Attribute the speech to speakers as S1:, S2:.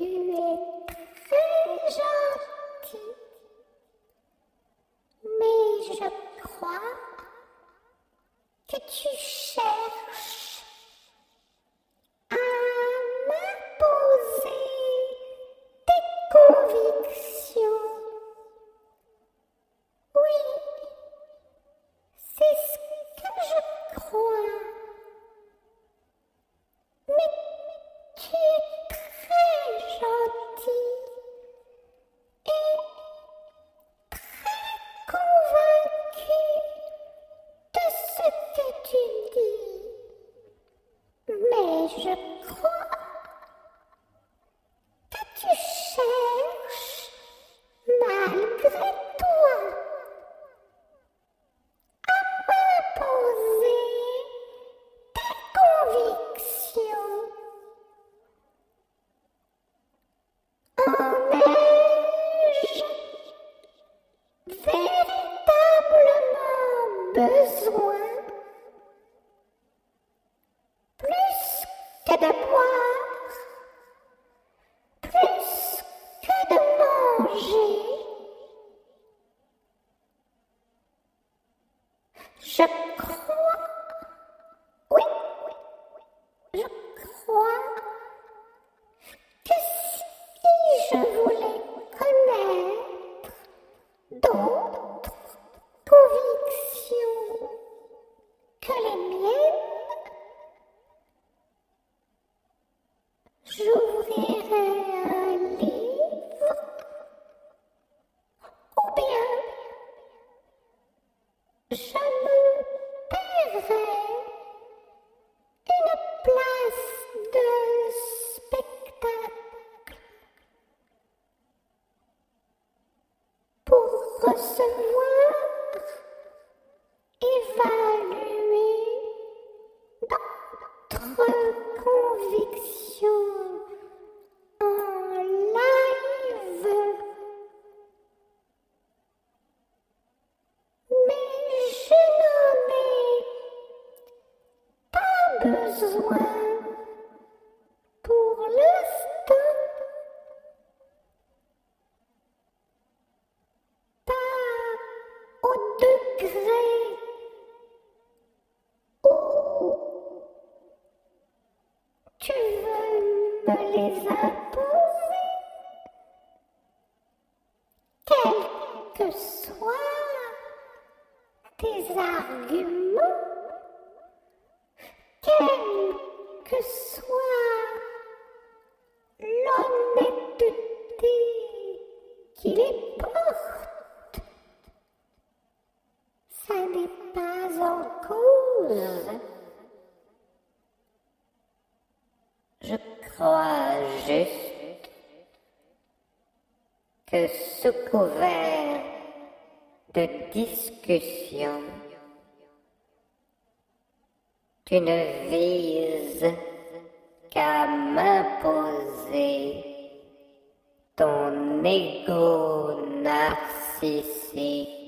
S1: Tu es très gentil, mais je crois que de boire, plus que de manger. Recevoir, évaluer d'autres convictions en live? Mais je n'en ai pas besoin au degré où tu veux me les imposer? Quels que soient tes arguments, quelle que soit l'honnêteté qui les
S2: Je crois juste que sous couvert de discussion, tu ne vises qu'à m'imposer ton ego narcissique.